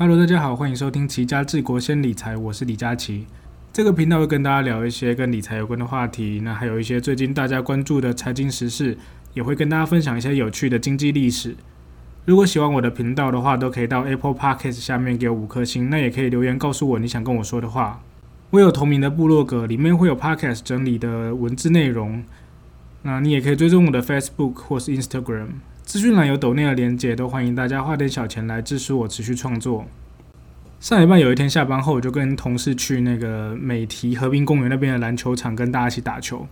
Hello，大家好，欢迎收听齐家治国先理财，我是李佳琦。这个频道会跟大家聊一些跟理财有关的话题，那还有一些最近大家关注的财经时事，也会跟大家分享一些有趣的经济历史。如果喜欢我的频道的话，都可以到 Apple Podcast 下面给我五颗星，那也可以留言告诉我你想跟我说的话。我有同名的部落格，里面会有 Podcast 整理的文字内容。那你也可以追踪我的 Facebook 或是 Instagram，资讯栏有抖内的连接，都欢迎大家花点小钱来支持我持续创作。上一半有一天下班后，我就跟同事去那个美堤河滨公园那边的篮球场跟大家一起打球。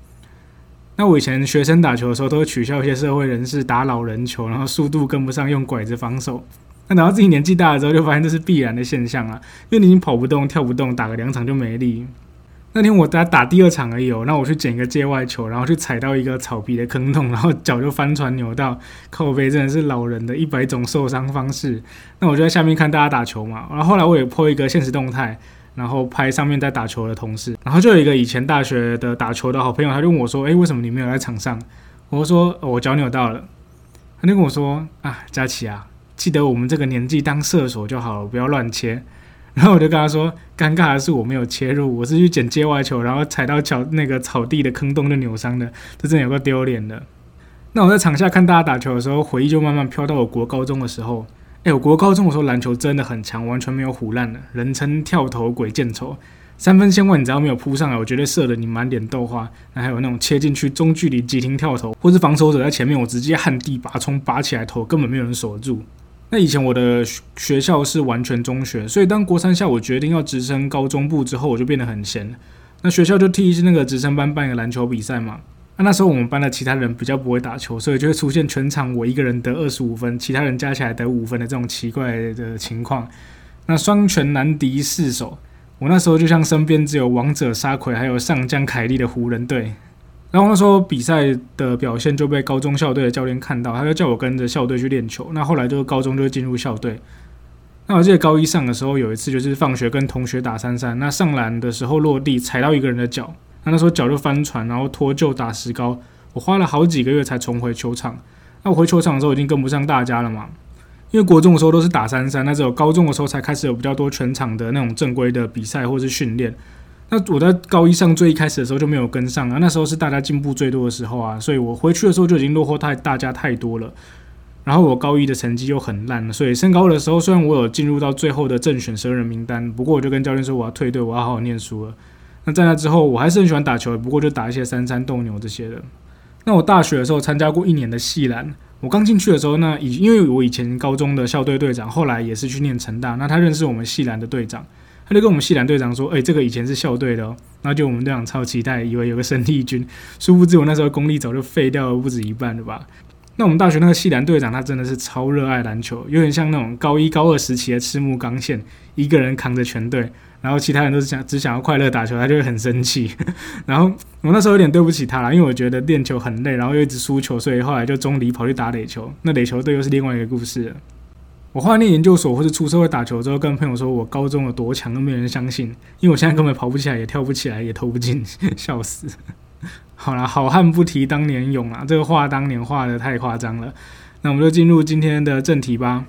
那我以前学生打球的时候，都会取笑一些社会人士打老人球，然后速度跟不上，用拐子防守。那等到自己年纪大了之后，就发现这是必然的现象啊，因为你已经跑不动、跳不动，打个两场就没力。那天我打打第二场而已哦，那我去捡一个界外球，然后去踩到一个草皮的坑洞，然后脚就翻船扭到，靠背真的是老人的一百种受伤方式。那我就在下面看大家打球嘛，然后后来我也破一个现实动态，然后拍上面在打球的同事，然后就有一个以前大学的打球的好朋友，他就问我说：“诶，为什么你没有在场上？”我说：“我脚扭到了。”他就跟我说：“啊，佳琪啊，记得我们这个年纪当射手就好了，不要乱切。”然后我就跟他说：“尴尬的是我没有切入，我是去捡接外球，然后踩到脚那个草地的坑洞就扭伤的，这真的有个丢脸的。”那我在场下看大家打球的时候，回忆就慢慢飘到我国高中的时候。哎，我国高中的时候篮球真的很强，完全没有虎烂的，人称跳投鬼见愁，三分线外你只要没有扑上来，我绝对射的你满脸豆花。那还有那种切进去中距离急停跳投，或是防守者在前面，我直接旱地拔葱拔起来投，根本没有人守得住。那以前我的学校是完全中学，所以当国三下我决定要直升高中部之后，我就变得很闲。那学校就替那个直升班办一个篮球比赛嘛。那那时候我们班的其他人比较不会打球，所以就会出现全场我一个人得二十五分，其他人加起来得五分的这种奇怪的情况。那双拳难敌四手，我那时候就像身边只有王者沙奎还有上将凯利的湖人队。然后那时候比赛的表现就被高中校队的教练看到，他就叫我跟着校队去练球。那后来就高中就进入校队。那我记得高一上的时候有一次就是放学跟同学打三三，那上篮的时候落地踩到一个人的脚，那那时候脚就翻船，然后脱臼打石膏。我花了好几个月才重回球场。那我回球场的时候已经跟不上大家了嘛，因为国中的时候都是打三三，那只有高中的时候才开始有比较多全场的那种正规的比赛或是训练。那我在高一上最一开始的时候就没有跟上啊，那时候是大家进步最多的时候啊，所以我回去的时候就已经落后太大家太多了。然后我高一的成绩又很烂，所以升高二的时候虽然我有进入到最后的正选十二人名单，不过我就跟教练说我要退队，我要好好念书了。那在那之后我还是很喜欢打球，不过就打一些三三斗牛这些的。那我大学的时候参加过一年的系篮，我刚进去的时候呢，以因为我以前高中的校队队长后来也是去念成大，那他认识我们系篮的队长。他就跟我们系篮队长说：“哎，这个以前是校队的哦。”然后就我们队长超期待，以为有个生力军，殊不知我那时候功力早就废掉了不止一半了吧？那我们大学那个系篮队长他真的是超热爱篮球，有点像那种高一高二时期的赤木刚宪，一个人扛着全队，然后其他人都是想只想要快乐打球，他就会很生气。然后我那时候有点对不起他了，因为我觉得练球很累，然后又一直输球，所以后来就中离跑去打垒球。那垒球队又是另外一个故事了。我后来念研究所或者出社会打球之后，跟朋友说我高中有多强，都没有人相信，因为我现在根本跑不起来，也跳不起来，也投不进，笑死。好啦，好汉不提当年勇啊，这个画当年画的太夸张了。那我们就进入今天的正题吧。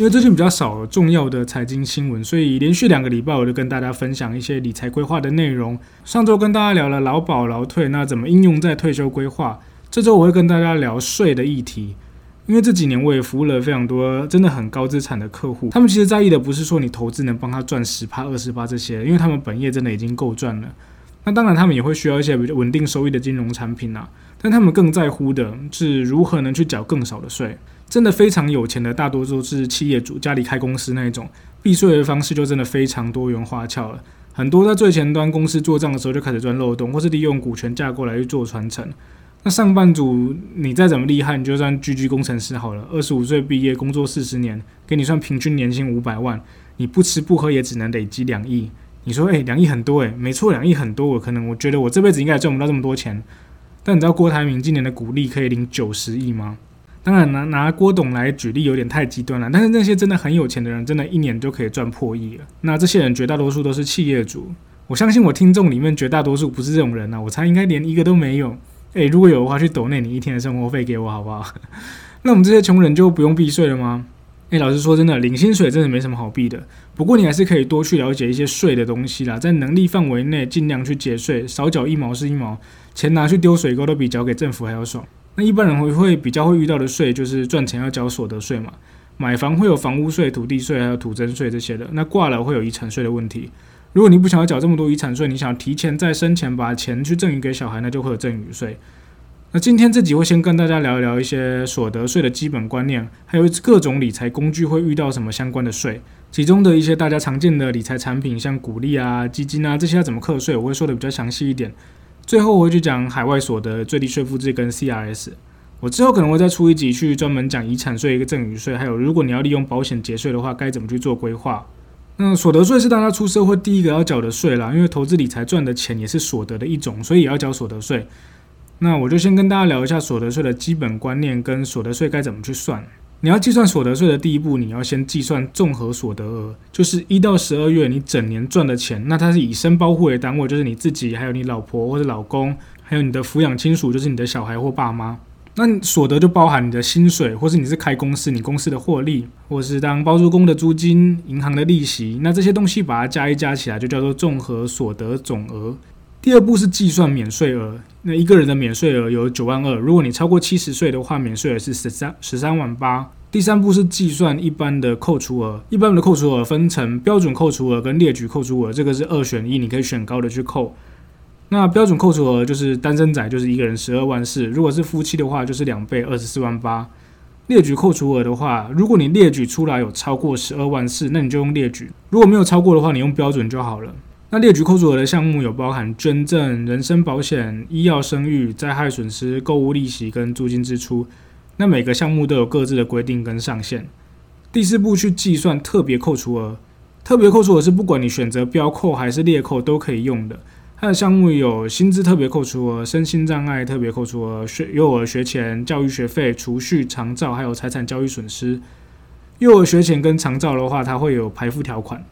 因为最近比较少重要的财经新闻，所以连续两个礼拜我就跟大家分享一些理财规划的内容。上周跟大家聊了劳保劳退，那怎么应用在退休规划？这周我会跟大家聊税的议题。因为这几年我也服务了非常多真的很高资产的客户，他们其实在意的不是说你投资能帮他赚十趴二十趴这些，因为他们本业真的已经够赚了。那当然他们也会需要一些比较稳定收益的金融产品啊，但他们更在乎的是如何能去缴更少的税。真的非常有钱的，大多数是企业主，家里开公司那一种，避税的方式就真的非常多元花俏了。很多在最前端公司做账的时候就开始钻漏洞，或是利用股权架构来去做传承。那上班族你再怎么厉害，你就算居居工程师好了，二十五岁毕业，工作四十年，给你算平均年薪五百万，你不吃不喝也只能累积两亿。你说，诶，两亿很多诶，没错，两亿很多。我可能我觉得我这辈子应该也赚不到这么多钱。但你知道郭台铭今年的股利可以领九十亿吗？当然拿拿郭董来举例有点太极端了，但是那些真的很有钱的人，真的一年就可以赚破亿了。那这些人绝大多数都是企业主，我相信我听众里面绝大多数不是这种人啊，我猜应该连一个都没有。诶，如果有的话，去抖内你一天的生活费给我好不好？那我们这些穷人就不用避税了吗？诶，老实说，真的领薪水真的没什么好避的。不过你还是可以多去了解一些税的东西啦，在能力范围内尽量去节税，少缴一毛是一毛，钱拿去丢水沟都比缴给政府还要爽。那一般人会会比较会遇到的税就是赚钱要缴所得税嘛，买房会有房屋税、土地税还有土增税这些的。那挂了会有遗产税的问题。如果你不想要缴这么多遗产税，你想提前在生前把钱去赠与给小孩，那就会有赠与税。那今天这集会先跟大家聊一聊一些所得税的基本观念，还有各种理财工具会遇到什么相关的税，其中的一些大家常见的理财产品，像股利啊、基金啊这些要怎么课税，我会说的比较详细一点。最后我会去讲海外所得最低税负制跟 CRS。我之后可能会再出一集去专门讲遗产税、一个赠与税，还有如果你要利用保险节税的话，该怎么去做规划。那所得税是大家出社会第一个要缴的税啦，因为投资理财赚的钱也是所得的一种，所以也要缴所得税。那我就先跟大家聊一下所得税的基本观念跟所得税该怎么去算。你要计算所得税的第一步，你要先计算综合所得额，就是一到十二月你整年赚的钱，那它是以申报户为单位，就是你自己、还有你老婆或者老公，还有你的抚养亲属，就是你的小孩或爸妈。那所得就包含你的薪水，或是你是开公司，你公司的获利，或是当包租公的租金、银行的利息，那这些东西把它加一加起来，就叫做综合所得总额。第二步是计算免税额，那一个人的免税额有九万二，如果你超过七十岁的话，免税额是十三十三万八。第三步是计算一般的扣除额，一般的扣除额分成标准扣除额跟列举扣除额，这个是二选一，你可以选高的去扣。那标准扣除额就是单身仔，就是一个人十二万四；如果是夫妻的话，就是两倍二十四万八。列举扣除额的话，如果你列举出来有超过十二万四，那你就用列举；如果没有超过的话，你用标准就好了。那列举扣除额的项目有包含捐赠、人身保险、医药生育、灾害损失、购物利息跟租金支出。那每个项目都有各自的规定跟上限。第四步去计算特别扣除额，特别扣除额是不管你选择标扣还是列扣都可以用的。它的项目有薪资特别扣除额、身心障碍特别扣除额、学幼儿学前、教育学费、储蓄、长照，还有财产交易损失。幼儿学前跟长照的话，它会有排付条款。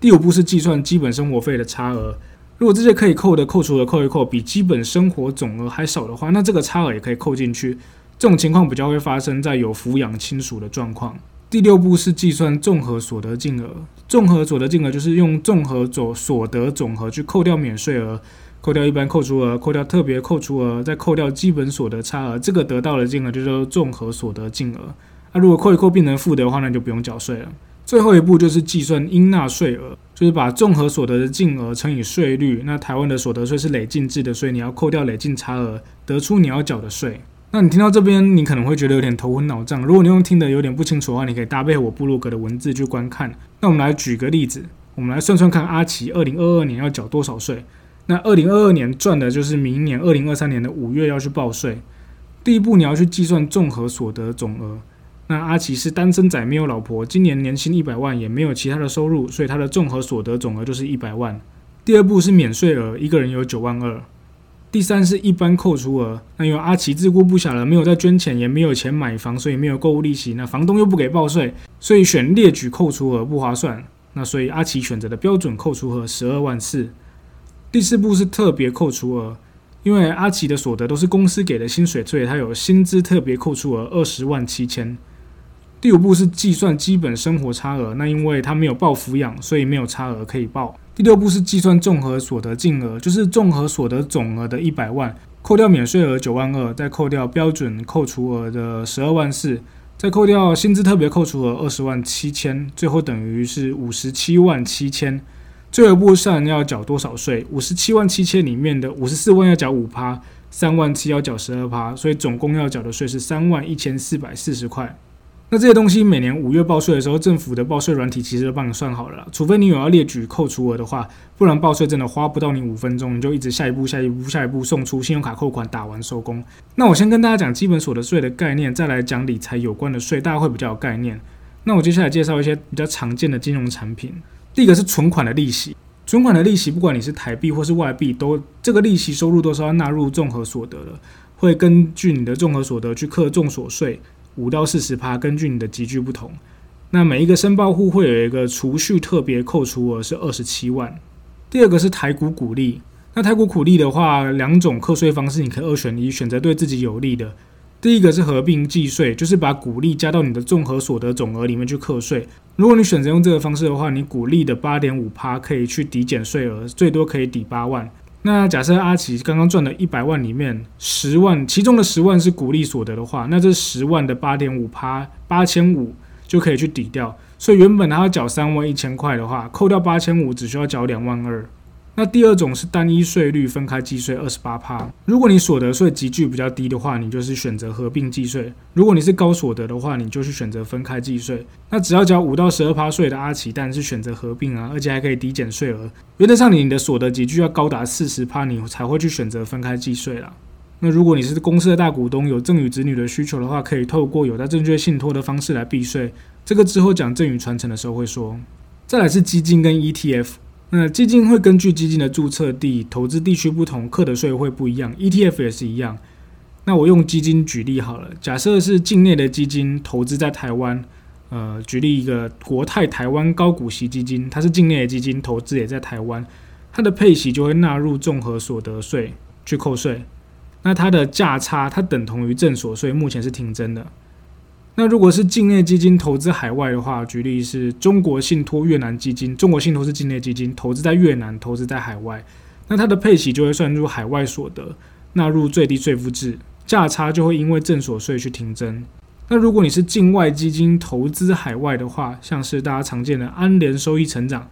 第五步是计算基本生活费的差额，如果这些可以扣的扣除额扣一扣，比基本生活总额还少的话，那这个差额也可以扣进去。这种情况比较会发生在有抚养亲属的状况。第六步是计算综合所得净额。综合所得净额就是用综合总所得总和去扣掉免税额，扣掉一般扣除额，扣掉特别扣除额，再扣掉基本所得差额，这个得到的金额就叫综合所得净额。那如果扣一扣变成负的话，那就不用缴税了。最后一步就是计算应纳税额，就是把综合所得的净额乘以税率。那台湾的所得税是累进制的，所以你要扣掉累进差额，得出你要缴的税。那你听到这边，你可能会觉得有点头昏脑胀。如果你用听的有点不清楚的话，你可以搭配我部落格的文字去观看。那我们来举个例子，我们来算算看，阿奇二零二二年要缴多少税？那二零二二年赚的就是明年二零二三年的五月要去报税。第一步，你要去计算综合所得总额。那阿奇是单身仔，没有老婆，今年年薪一百万，也没有其他的收入，所以他的综合所得总额就是一百万。第二步是免税额，一个人有九万二。第三是一般扣除额，那因为阿奇自顾不暇了，没有再捐钱，也没有钱买房，所以没有购物利息。那房东又不给报税，所以选列举扣除额不划算。那所以阿奇选择的标准扣除额十二万四。第四步是特别扣除额，因为阿奇的所得都是公司给的薪水，所以他有薪资特别扣除额二十万七千。第五步是计算基本生活差额，那因为他没有报抚养，所以没有差额可以报。第六步是计算综合所得净额，就是综合所得总额的一百万，扣掉免税额九万二，再扣掉标准扣除额的十二万四，再扣掉薪资特别扣除额二十万七千，最后等于是五十七万七千。最后一步算要缴多少税？五十七万七千里面的五十四万要缴五趴，三万七要缴十二趴，所以总共要缴的税是三万一千四百四十块。那这些东西每年五月报税的时候，政府的报税软体其实都帮你算好了，除非你有要列举扣除额的话，不然报税真的花不到你五分钟，你就一直下一步、下一步、下一步送出信用卡扣款，打完收工。那我先跟大家讲基本所得税的概念，再来讲理财有关的税，大家会比较有概念。那我接下来介绍一些比较常见的金融产品。第一个是存款的利息，存款的利息不管你是台币或是外币，都这个利息收入都是要纳入综合所得的，会根据你的综合所得去课重所税。五到四十趴，根据你的集聚不同。那每一个申报户会有一个储蓄特别扣除额是二十七万。第二个是台股股利，那台股股利的话，两种课税方式你可以二选一，选择对自己有利的。第一个是合并计税，就是把股利加到你的综合所得总额里面去课税。如果你选择用这个方式的话，你股利的八点五趴可以去抵减税额，最多可以抵八万。那假设阿奇刚刚赚的一百万里面，十万其中的十万是股利所得的话，那这十万的八点五趴八千五就可以去抵掉。所以原本他要缴三万一千块的话，扣掉八千五，只需要缴两万二。那第二种是单一税率分开计税，二十八趴。如果你所得税集聚比较低的话，你就是选择合并计税；如果你是高所得的话，你就去选择分开计税。那只要交五到十二趴税的阿奇，但是选择合并啊，而且还可以抵减税额。原则上，你的所得集聚要高达四十趴，你才会去选择分开计税啦。那如果你是公司的大股东，有赠与子女的需求的话，可以透过有在证券信托的方式来避税。这个之后讲赠与传承的时候会说。再来是基金跟 ETF。那基金会根据基金的注册地、投资地区不同，课的税会不一样。ETF 也是一样。那我用基金举例好了，假设是境内的基金投资在台湾，呃，举例一个国泰台湾高股息基金，它是境内的基金，投资也在台湾，它的配息就会纳入综合所得税去扣税。那它的价差，它等同于正所税，目前是停征的。那如果是境内基金投资海外的话，举例是中国信托越南基金，中国信托是境内基金，投资在越南，投资在海外，那它的配息就会算入海外所得，纳入最低税负制，价差就会因为正所税去停征。那如果你是境外基金投资海外的话，像是大家常见的安联收益成长，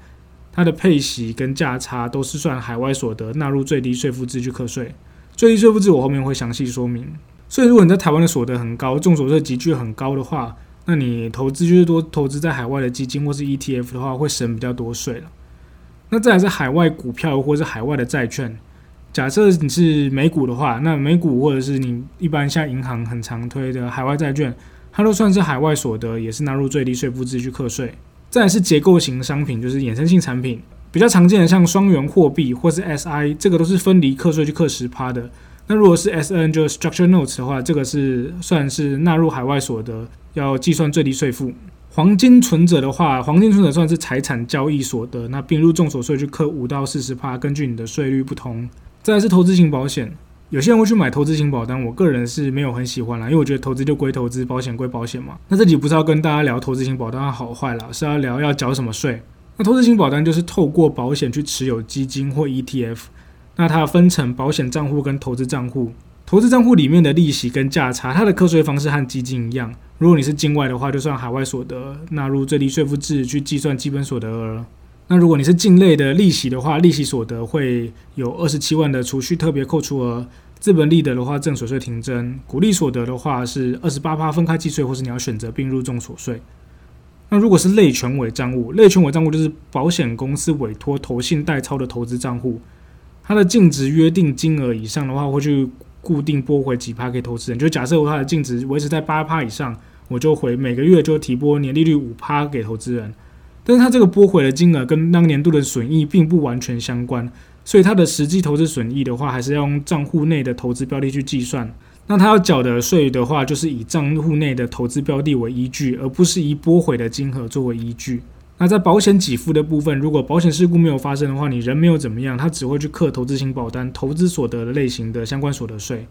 它的配息跟价差都是算海外所得，纳入最低税负制去课税。最低税负制我后面会详细说明。所以，如果你在台湾的所得很高，众所得集聚很高的话，那你投资就是多投资在海外的基金或是 ETF 的话，会省比较多税了。那再来是海外股票或是海外的债券。假设你是美股的话，那美股或者是你一般像银行很常推的海外债券，它都算是海外所得，也是纳入最低税负制去课税。再来是结构型商品，就是衍生性产品，比较常见的像双元货币或是 SI，这个都是分离课税去课十趴的。那如果是 S N 就 Structure Notes 的话，这个是算是纳入海外所得，要计算最低税负。黄金存折的话，黄金存折算是财产交易所得，那并入重所税去课五到四十趴，根据你的税率不同。再是投资型保险，有些人会去买投资型保单，我个人是没有很喜欢啦，因为我觉得投资就归投资，保险归保险嘛。那这里不是要跟大家聊投资型保单好坏啦，是要聊要缴什么税。那投资型保单就是透过保险去持有基金或 ETF。那它分成保险账户跟投资账户，投资账户里面的利息跟价差，它的课税方式和基金一样。如果你是境外的话，就算海外所得纳入最低税负制去计算基本所得额。那如果你是境内的利息的话，利息所得会有二十七万的储蓄特别扣除额，资本利得的话正所税停征，股利所得的话是二十八趴分开计税，或是你要选择并入重所税。那如果是类权委账户，类权委账户就是保险公司委托投信代操的投资账户。它的净值约定金额以上的话，会去固定拨回几趴给投资人。就假设它的净值维持在八趴以上，我就回每个月就提拨年利率五趴给投资人。但是它这个拨回的金额跟当年度的损益并不完全相关，所以它的实际投资损益的话，还是要用账户内的投资标的去计算。那他要缴的税的话，就是以账户内的投资标的为依据，而不是以拨回的金额作为依据。那在保险给付的部分，如果保险事故没有发生的话，你人没有怎么样，他只会去课投资型保单投资所得类型的相关所得税。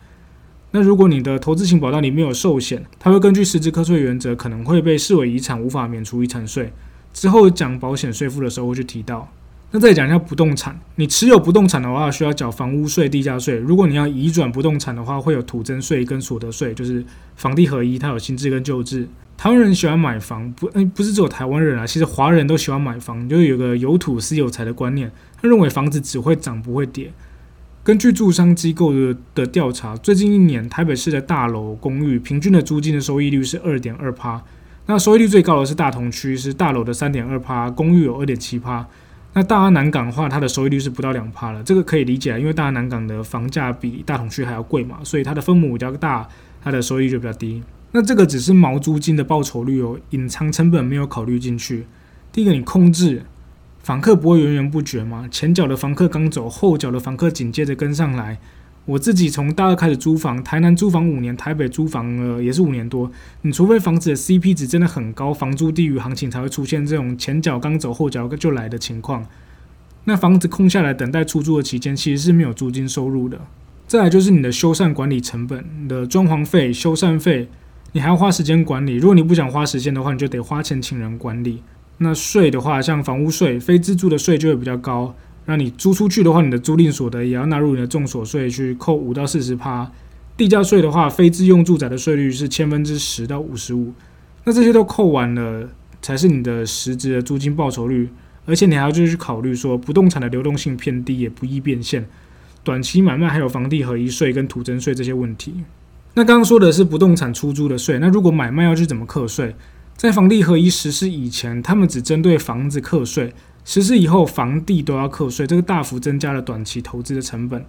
那如果你的投资型保单里面有寿险，它会根据实质课税原则，可能会被视为遗产，无法免除遗产税。之后讲保险税负的时候会去提到。那再讲一下不动产，你持有不动产的话，需要缴房屋税、地价税。如果你要移转不动产的话，会有土增税跟所得税，就是房地合一，它有新制跟旧制。台湾人喜欢买房，不，嗯，不是只有台湾人啊，其实华人都喜欢买房，就是有个有土私有财的观念。他认为房子只会涨不会跌。根据住商机构的的调查，最近一年台北市的大楼公寓平均的租金的收益率是二点二趴，那收益率最高的是大同区，是大楼的三点二趴，公寓有二点七趴。那大安南港的话，它的收益率是不到两趴了，这个可以理解，因为大安南港的房价比大同区还要贵嘛，所以它的分母比较大，它的收益就比较低。那这个只是毛租金的报酬率哦，隐藏成本没有考虑进去。第一个，你控制房客不会源源不绝嘛？前脚的房客刚走，后脚的房客紧接着跟上来。我自己从大二开始租房，台南租房五年，台北租房呃也是五年多。你除非房子的 CP 值真的很高，房租低于行情才会出现这种前脚刚走，后脚就来的情况。那房子空下来等待出租的期间，其实是没有租金收入的。再来就是你的修缮管理成本，你的装潢费、修缮费，你还要花时间管理。如果你不想花时间的话，你就得花钱请人管理。那税的话，像房屋税、非自住的税就会比较高。那你租出去的话，你的租赁所得也要纳入你的重所税去扣五到四十趴。地价税的话，非自用住宅的税率是千分之十到五十五。那这些都扣完了，才是你的实质的租金报酬率。而且你还要就是去考虑说，不动产的流动性偏低，也不易变现。短期买卖还有房地合一税跟土增税这些问题。那刚刚说的是不动产出租的税，那如果买卖要去怎么课税？在房地合一实施以前，他们只针对房子课税；实施以后，房地都要课税，这个大幅增加了短期投资的成本。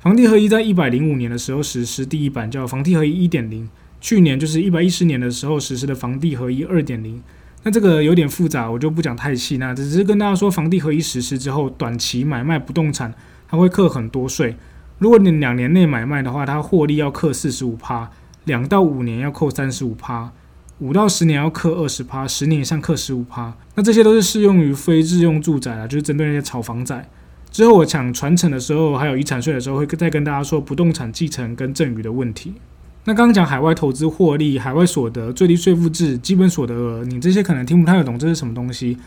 房地合一在一百零五年的时候实施第一版，叫房地合一一点零。去年就是一百一十年的时候实施的房地合一二点零。那这个有点复杂，我就不讲太细。那只是跟大家说，房地合一实施之后，短期买卖不动产。它会课很多税，如果你两年内买卖的话，它获利要克四十五趴；两到五年要扣三十五趴；五到十年要克二十趴；十年以上克十五趴。那这些都是适用于非自用住宅啊，就是针对那些炒房仔。之后我讲传承的时候，还有遗产税的时候，会再跟大家说不动产继承跟赠与的问题。那刚刚讲海外投资获利、海外所得、最低税负制、基本所得额，你这些可能听不太懂，这是什么东西？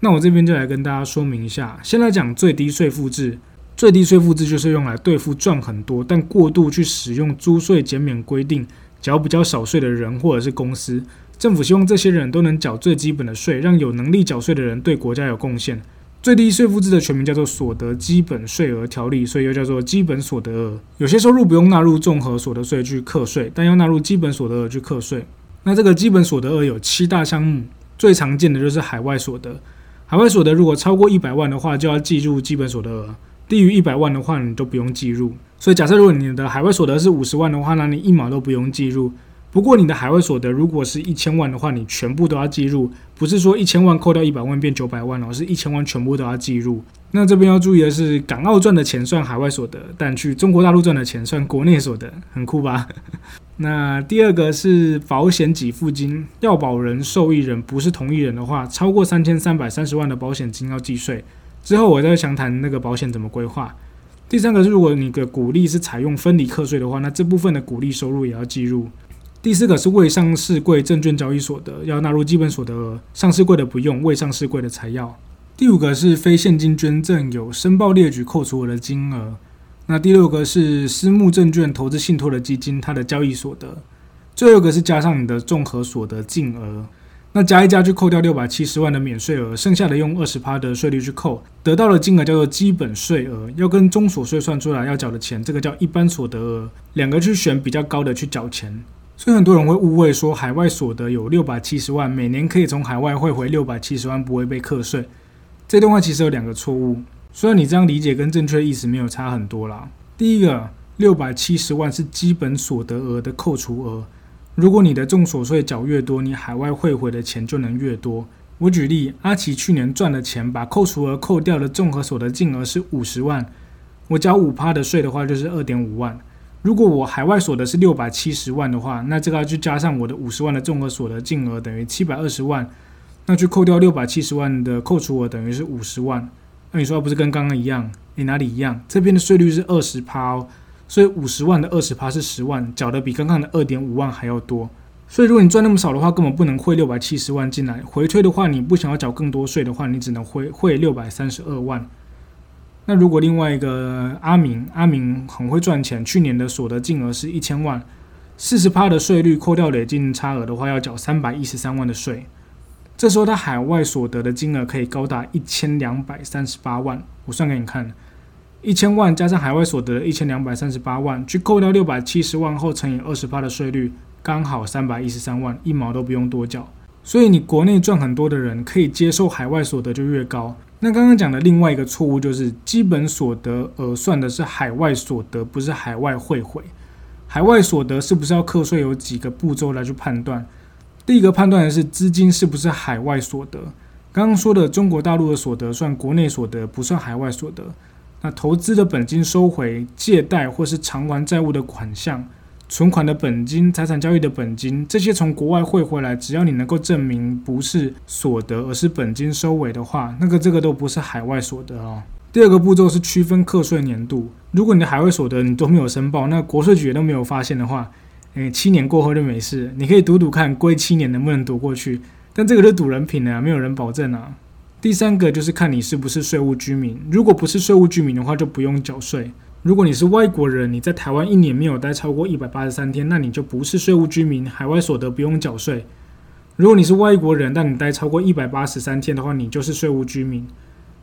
那我这边就来跟大家说明一下。先来讲最低税负制。最低税负制就是用来对付赚很多但过度去使用租税减免规定、缴比较少税的人或者是公司。政府希望这些人都能缴最基本的税，让有能力缴税的人对国家有贡献。最低税负制的全名叫做《所得基本税额条例》，所以又叫做基本所得额。有些收入不用纳入综合所得税去课税，但要纳入基本所得额去课税。那这个基本所得额有七大项目，最常见的就是海外所得。海外所得如果超过一百万的话，就要计入基本所得额。低于一百万的话，你都不用计入。所以，假设如果你的海外所得是五十万的话，那你一毛都不用计入。不过，你的海外所得如果是一千万的话，你全部都要计入。不是说一千万扣掉一百万变九百万哦，是一千万全部都要计入。那这边要注意的是，港澳赚的钱算海外所得，但去中国大陆赚的钱算国内所得，很酷吧？那第二个是保险给付金，要保人、受益人不是同一人的话，超过三千三百三十万的保险金要计税。之后我再详谈那个保险怎么规划。第三个是，如果你的股利是采用分离课税的话，那这部分的股利收入也要计入。第四个是未上市柜证券交易所得要纳入基本所得额，上市柜的不用，未上市柜的才要。第五个是非现金捐赠有申报列举扣除额的金额。那第六个是私募证券投资信托的基金它的交易所得。最后一个是加上你的综合所得净额。那加一加去扣掉六百七十万的免税额，剩下的用二十趴的税率去扣，得到的金额叫做基本税额，要跟中所税算出来要缴的钱，这个叫一般所得额，两个去选比较高的去缴钱。所以很多人会误会说海外所得有六百七十万，每年可以从海外汇回六百七十万不会被课税。这段话其实有两个错误，虽然你这样理解跟正确意思没有差很多啦。第一个，六百七十万是基本所得额的扣除额。如果你的重所税缴越多，你海外汇回的钱就能越多。我举例，阿奇去年赚的钱，把扣除额扣掉的综合所得净额是五十万，我缴五趴的税的话就是二点五万。如果我海外所得是六百七十万的话，那这个就加上我的五十万的综合所得净额等于七百二十万，那去扣掉六百七十万的扣除额等于是五十万。那你说不是跟刚刚一样？你哪里一样？这边的税率是二十趴哦。所以五十万的二十趴是十万，缴的比刚刚的二点五万还要多。所以如果你赚那么少的话，根本不能汇六百七十万进来。回推的话，你不想要缴更多税的话，你只能汇汇六百三十二万。那如果另外一个阿明，阿明很会赚钱，去年的所得净额是一千万，四十趴的税率扣掉累进差额的话，要缴三百一十三万的税。这时候他海外所得的金额可以高达一千两百三十八万。我算给你看。一千万加上海外所得一千两百三十八万，去扣掉六百七十万后乘以二十八的税率，刚好三百一十三万，一毛都不用多缴。所以你国内赚很多的人，可以接受海外所得就越高。那刚刚讲的另外一个错误就是，基本所得额算的是海外所得，不是海外汇回。海外所得是不是要课税？有几个步骤来去判断。第一个判断的是资金是不是海外所得。刚刚说的中国大陆的所得算国内所得，不算海外所得。那投资的本金收回、借贷或是偿还债务的款项，存款的本金、财产交易的本金，这些从国外汇回来，只要你能够证明不是所得，而是本金收尾的话，那个这个都不是海外所得哦。第二个步骤是区分课税年度，如果你的海外所得你都没有申报，那国税局也都没有发现的话，诶，七年过后就没事，你可以赌赌看，归七年能不能赌过去。但这个是赌人品的，没有人保证啊。第三个就是看你是不是税务居民，如果不是税务居民的话，就不用缴税。如果你是外国人，你在台湾一年没有待超过一百八十三天，那你就不是税务居民，海外所得不用缴税。如果你是外国人，但你待超过一百八十三天的话，你就是税务居民。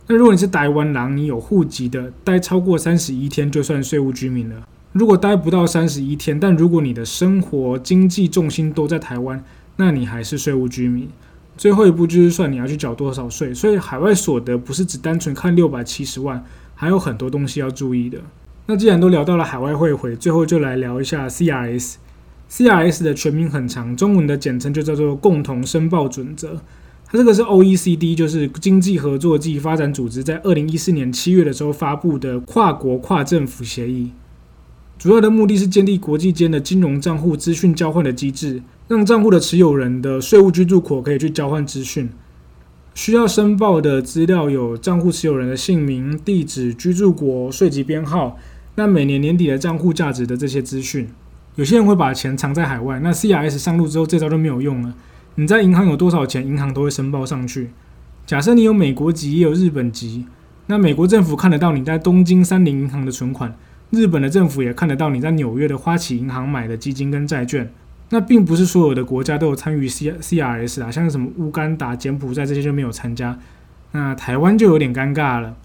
那如果你是台湾人，你有户籍的，待超过三十一天就算税务居民了。如果待不到三十一天，但如果你的生活经济重心都在台湾，那你还是税务居民。最后一步就是算你要去缴多少税。所以海外所得不是只单纯看六百七十万，还有很多东西要注意的。那既然都聊到了海外汇回，最后就来聊一下 CRS。CRS 的全名很长，中文的简称就叫做共同申报准则。它这个是 OECD，就是经济合作暨发展组织，在二零一四年七月的时候发布的跨国跨政府协议。主要的目的是建立国际间的金融账户资讯交换的机制，让账户的持有人的税务居住国可以去交换资讯。需要申报的资料有账户持有人的姓名、地址、居住国、税籍编号。那每年年底的账户价值的这些资讯，有些人会把钱藏在海外。那 CRS 上路之后，这招就没有用了。你在银行有多少钱，银行都会申报上去。假设你有美国籍，也有日本籍，那美国政府看得到你在东京三菱银行的存款，日本的政府也看得到你在纽约的花旗银行买的基金跟债券。那并不是所有的国家都有参与 C CRS 啊，像什么乌干达、柬埔寨这些就没有参加。那台湾就有点尴尬了。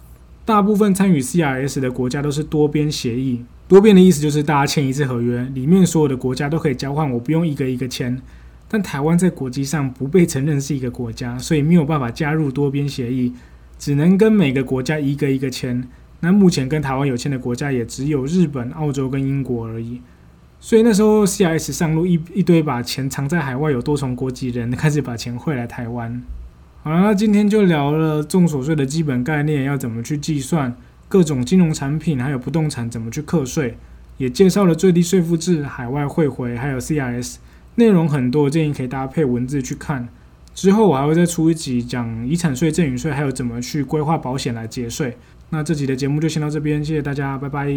大部分参与 CRS 的国家都是多边协议。多边的意思就是大家签一次合约，里面所有的国家都可以交换，我不用一个一个签。但台湾在国际上不被承认是一个国家，所以没有办法加入多边协议，只能跟每个国家一个一个签。那目前跟台湾有签的国家也只有日本、澳洲跟英国而已。所以那时候 CRS 上路，一一堆把钱藏在海外有多重国籍人开始把钱汇来台湾。好了，那今天就聊了重所税的基本概念，要怎么去计算各种金融产品，还有不动产怎么去课税，也介绍了最低税负制、海外汇回，还有 CRS，内容很多，建议可以搭配文字去看。之后我还会再出一集讲遗产税、赠与税，还有怎么去规划保险来节税。那这集的节目就先到这边，谢谢大家，拜拜。